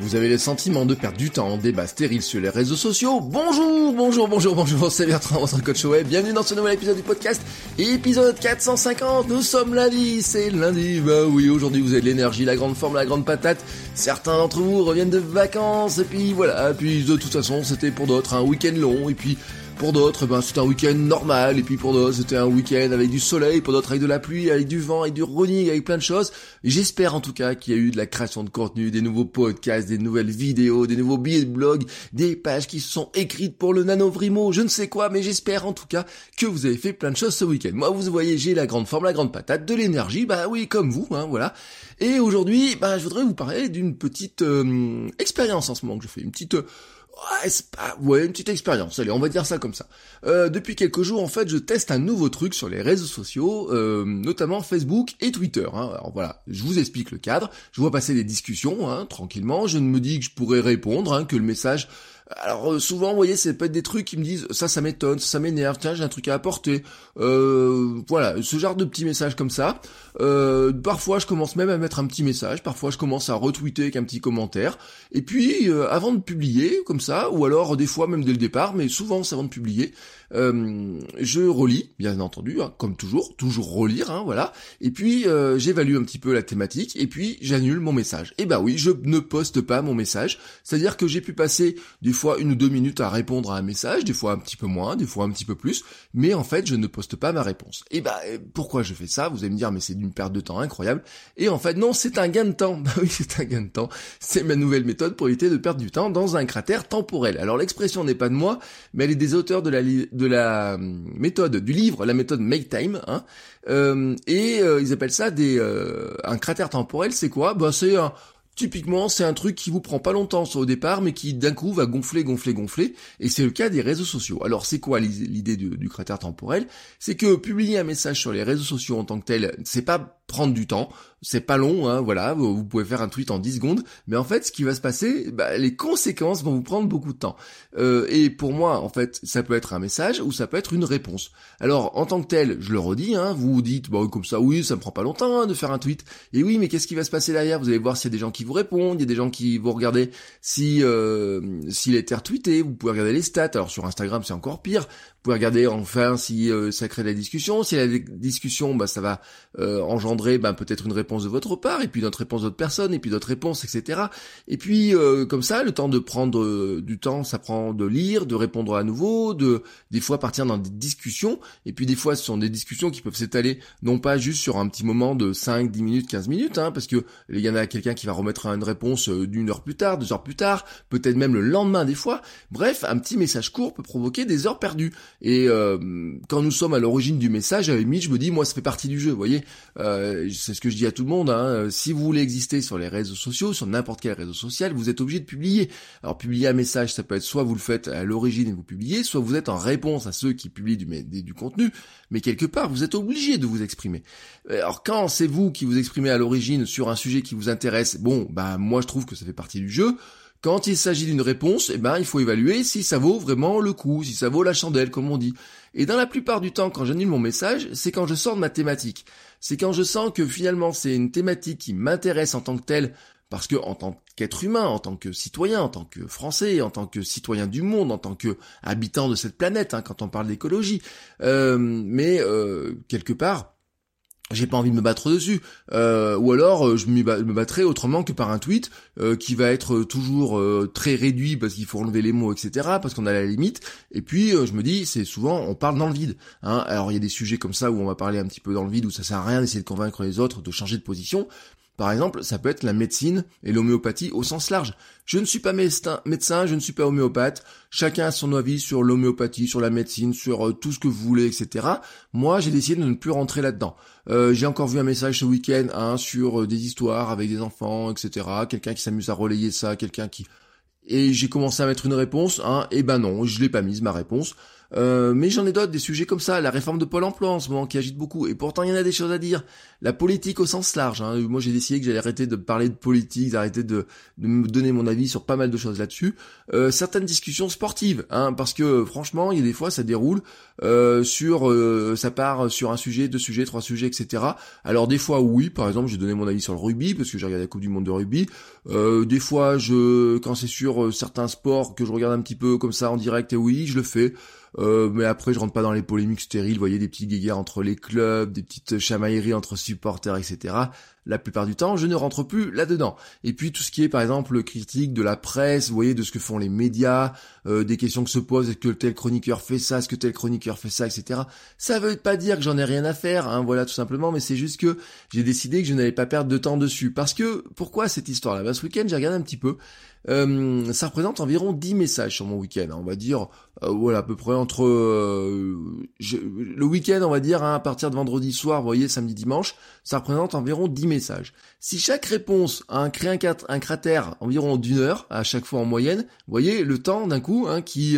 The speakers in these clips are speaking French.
Vous avez le sentiment de perdre du temps en débat stérile sur les réseaux sociaux Bonjour, bonjour, bonjour, bonjour, c'est Bertrand, votre coach web. Bienvenue dans ce nouvel épisode du podcast, épisode 450. Nous sommes lundi, c'est lundi. Bah oui, aujourd'hui vous avez l'énergie, la grande forme, la grande patate. Certains d'entre vous reviennent de vacances, et puis voilà, puis de toute façon c'était pour d'autres un week-end long, et puis pour d'autres, ben, c'était un week-end normal, et puis pour d'autres, c'était un week-end avec du soleil, pour d'autres avec de la pluie, avec du vent, avec du running, avec plein de choses. J'espère en tout cas qu'il y a eu de la création de contenu, des nouveaux podcasts, des nouvelles vidéos, des nouveaux billets de blog, des pages qui sont écrites pour le nanovrimo, je ne sais quoi, mais j'espère en tout cas que vous avez fait plein de choses ce week-end. Moi, vous voyez, j'ai la grande forme, la grande patate, de l'énergie, bah oui, comme vous, hein, voilà. Et aujourd'hui, bah, je voudrais vous parler d'une petite euh, expérience en ce moment que je fais, une petite... Euh, Ouais, pas... une petite expérience. Allez, on va dire ça comme ça. Euh, depuis quelques jours, en fait, je teste un nouveau truc sur les réseaux sociaux, euh, notamment Facebook et Twitter. Hein. Alors voilà, je vous explique le cadre. Je vois passer des discussions, hein, tranquillement. Je ne me dis que je pourrais répondre, hein, que le message alors euh, souvent, vous voyez, c'est peut être des trucs qui me disent ça, ça m'étonne, ça m'énerve, tiens, j'ai un truc à apporter. Euh, voilà, ce genre de petits messages comme ça. Euh, parfois, je commence même à mettre un petit message. Parfois, je commence à retweeter avec un petit commentaire. Et puis, avant de publier, comme ça, ou alors des fois même dès le départ, mais souvent c'est avant de publier, je relis, bien entendu, hein, comme toujours, toujours relire, hein, voilà. Et puis, j'évalue un petit peu la thématique. Et puis, j'annule mon message. Et bah oui, je ne poste pas mon message. C'est-à-dire que j'ai pu passer des fois une ou deux minutes à répondre à un message, des fois un petit peu moins, des fois un petit peu plus, mais en fait je ne poste pas ma réponse. Et bah pourquoi je fais ça? Vous allez me dire mais c'est d'une perte de temps incroyable. Et en fait non, c'est un gain de temps. Bah oui, c'est un gain de temps. C'est ma nouvelle méthode pour éviter de perdre du temps dans un cratère temporel. Alors l'expression n'est pas de moi, mais elle est des auteurs de la hum, méthode du livre, la méthode Make Time. Hein. Euh, et euh, ils appellent ça des euh, un cratère temporel. C'est quoi? Bah c'est un Typiquement, c'est un truc qui vous prend pas longtemps au départ, mais qui d'un coup va gonfler, gonfler, gonfler. Et c'est le cas des réseaux sociaux. Alors, c'est quoi l'idée du, cratère temporel? C'est que publier un message sur les réseaux sociaux en tant que tel, c'est pas prendre du temps. C'est pas long, hein, voilà, vous pouvez faire un tweet en 10 secondes, mais en fait, ce qui va se passer, bah, les conséquences vont vous prendre beaucoup de temps. Euh, et pour moi, en fait, ça peut être un message ou ça peut être une réponse. Alors, en tant que tel, je le redis, hein, vous vous dites, bon, comme ça, oui, ça me prend pas longtemps hein, de faire un tweet. Et oui, mais qu'est-ce qui va se passer derrière? Vous allez voir s'il y a des gens qui vous répondent, il y a des gens qui vont regarder si euh, s'il été retweeté, vous pouvez regarder les stats. Alors sur Instagram, c'est encore pire. Vous pouvez regarder enfin si euh, ça crée de la discussion. Si la discussion, bah, ça va euh, engendrer bah, peut-être une réponse de votre part, et puis d'autres réponses d'autres personnes, et puis d'autres réponses, etc. Et puis euh, comme ça, le temps de prendre du temps, ça prend de lire, de répondre à nouveau, de des fois partir dans des discussions. Et puis des fois, ce sont des discussions qui peuvent s'étaler non pas juste sur un petit moment de 5, 10 minutes, 15 minutes, hein, parce que il y en a quelqu'un qui va remettre une réponse d'une heure plus tard, deux heures plus tard, peut-être même le lendemain des fois. Bref, un petit message court peut provoquer des heures perdues. Et euh, quand nous sommes à l'origine du message, à je me dis, moi, ça fait partie du jeu, vous voyez. Euh, c'est ce que je dis à tout le monde. Hein. Si vous voulez exister sur les réseaux sociaux, sur n'importe quel réseau social, vous êtes obligé de publier. Alors, publier un message, ça peut être soit vous le faites à l'origine et vous publiez, soit vous êtes en réponse à ceux qui publient du, contenu, mais quelque part, vous êtes obligé de vous exprimer. Alors, quand c'est vous qui vous exprimez à l'origine sur un sujet qui vous intéresse, bon, bah moi, je trouve que ça fait partie du jeu. Quand il s'agit d'une réponse, eh ben, il faut évaluer si ça vaut vraiment le coup, si ça vaut la chandelle, comme on dit. Et dans la plupart du temps, quand j'annule mon message, c'est quand je sors de ma thématique. C'est quand je sens que finalement c'est une thématique qui m'intéresse en tant que telle, parce que en tant qu'être humain, en tant que citoyen, en tant que Français, en tant que citoyen du monde, en tant que habitant de cette planète, hein, quand on parle d'écologie, euh, mais euh, quelque part, j'ai pas envie de me battre dessus. Euh, ou alors euh, je me battrai autrement que par un tweet euh, qui va être toujours très réduit parce qu'il faut enlever les mots, etc. Parce qu'on a la limite. Et puis je me dis, c'est souvent on parle dans le vide. Hein. Alors il y a des sujets comme ça où on va parler un petit peu dans le vide, où ça sert à rien d'essayer de convaincre les autres de changer de position. Par exemple, ça peut être la médecine et l'homéopathie au sens large. Je ne suis pas médecin, je ne suis pas homéopathe. Chacun a son avis sur l'homéopathie, sur la médecine, sur euh, tout ce que vous voulez, etc. Moi, j'ai décidé de ne plus rentrer là-dedans. Euh, j'ai encore vu un message ce week-end hein, sur euh, des histoires avec des enfants, etc. Quelqu'un qui s'amuse à relayer ça, quelqu'un qui et j'ai commencé à mettre une réponse, hein, et ben non, je l'ai pas mise ma réponse. Euh, mais j'en ai d'autres, des sujets comme ça, la réforme de Pôle emploi en ce moment qui agite beaucoup, et pourtant il y en a des choses à dire. La politique au sens large, hein. moi j'ai décidé que j'allais arrêter de parler de politique, d'arrêter de, de, me donner mon avis sur pas mal de choses là-dessus. Euh, certaines discussions sportives, hein, parce que franchement, il y a des fois ça déroule euh, sur, euh, ça part sur un sujet, deux sujets, trois sujets, etc. Alors des fois oui, par exemple j'ai donné mon avis sur le rugby, parce que j'ai regardé la Coupe du Monde de rugby. Euh, des fois, je, quand c'est sur certains sports que je regarde un petit peu comme ça en direct, et oui, je le fais. Euh, mais après, je rentre pas dans les polémiques stériles. Vous voyez, des petites guéguerres entre les clubs, des petites chamailleries entre supporters, etc. La plupart du temps, je ne rentre plus là-dedans. Et puis tout ce qui est, par exemple, critique de la presse, vous voyez, de ce que font les médias, euh, des questions que se posent, est-ce que tel chroniqueur fait ça, est-ce que tel chroniqueur fait ça, etc. Ça veut pas dire que j'en ai rien à faire, hein, voilà, tout simplement, mais c'est juste que j'ai décidé que je n'allais pas perdre de temps dessus. Parce que, pourquoi cette histoire-là? Bah, Ce week-end, j'ai regardé un petit peu. Euh, ça représente environ 10 messages sur mon week-end. Hein. on va dire, voilà, à peu près entre euh, le week-end, on va dire, hein, à partir de vendredi soir, vous voyez, samedi, dimanche, ça représente environ 10 messages. Si chaque réponse a un, crée un, cratère environ d'une heure, à chaque fois en moyenne, vous voyez le temps d'un coup hein, qui,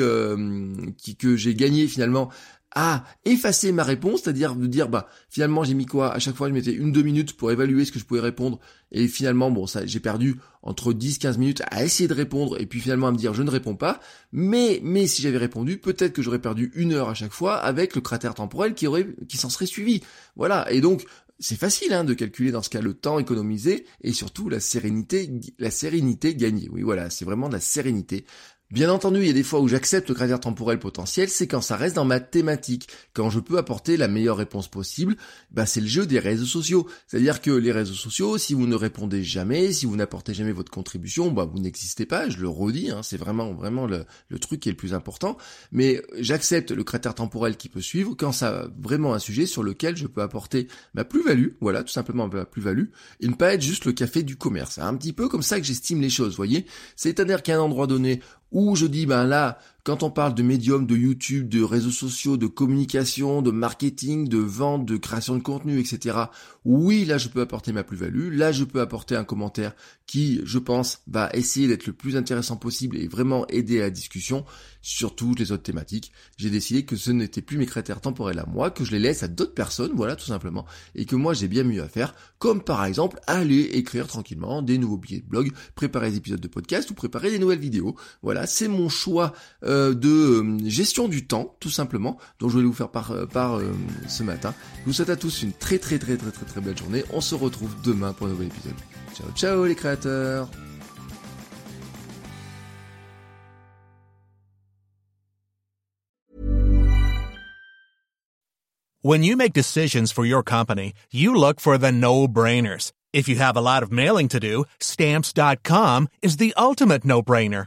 qui que j'ai gagné finalement à effacer ma réponse, c'est-à-dire de dire bah finalement j'ai mis quoi À chaque fois? Je mettais une deux minutes pour évaluer ce que je pouvais répondre et finalement bon ça j'ai perdu entre 10-15 minutes à essayer de répondre et puis finalement à me dire je ne réponds pas. Mais mais si j'avais répondu, peut-être que j'aurais perdu une heure à chaque fois avec le cratère temporel qui aurait qui s'en serait suivi. Voilà et donc c'est facile hein, de calculer dans ce cas le temps économisé et surtout la sérénité, la sérénité gagnée. Oui, voilà, c'est vraiment de la sérénité. Bien entendu, il y a des fois où j'accepte le cratère temporel potentiel, c'est quand ça reste dans ma thématique, quand je peux apporter la meilleure réponse possible, bah c'est le jeu des réseaux sociaux. C'est-à-dire que les réseaux sociaux, si vous ne répondez jamais, si vous n'apportez jamais votre contribution, bah vous n'existez pas, je le redis, hein, c'est vraiment vraiment le, truc qui est le plus important. Mais j'accepte le cratère temporel qui peut suivre quand ça a vraiment un sujet sur lequel je peux apporter ma plus-value, voilà, tout simplement ma plus-value, et ne pas être juste le café du commerce. C'est un petit peu comme ça que j'estime les choses, voyez. C'est-à-dire qu'à un endroit donné où je dis, ben là, quand on parle de médium, de YouTube, de réseaux sociaux, de communication, de marketing, de vente, de création de contenu, etc. Oui, là, je peux apporter ma plus-value. Là, je peux apporter un commentaire qui, je pense, va essayer d'être le plus intéressant possible et vraiment aider à la discussion sur toutes les autres thématiques. J'ai décidé que ce n'était plus mes critères temporels à moi, que je les laisse à d'autres personnes, voilà, tout simplement, et que moi, j'ai bien mieux à faire, comme par exemple, aller écrire tranquillement des nouveaux billets de blog, préparer des épisodes de podcast ou préparer des nouvelles vidéos. Voilà, c'est mon choix euh, de euh, gestion du temps, tout simplement, dont je vais vous faire part, euh, ce matin. Je vous souhaite à tous une très très très très très très belle journée. On se retrouve demain pour un nouvel épisode. Ciao ciao les créateurs When you make decisions for your company, you look for the no-brainers. If you have a lot of mailing to do, stamps.com is the ultimate no-brainer.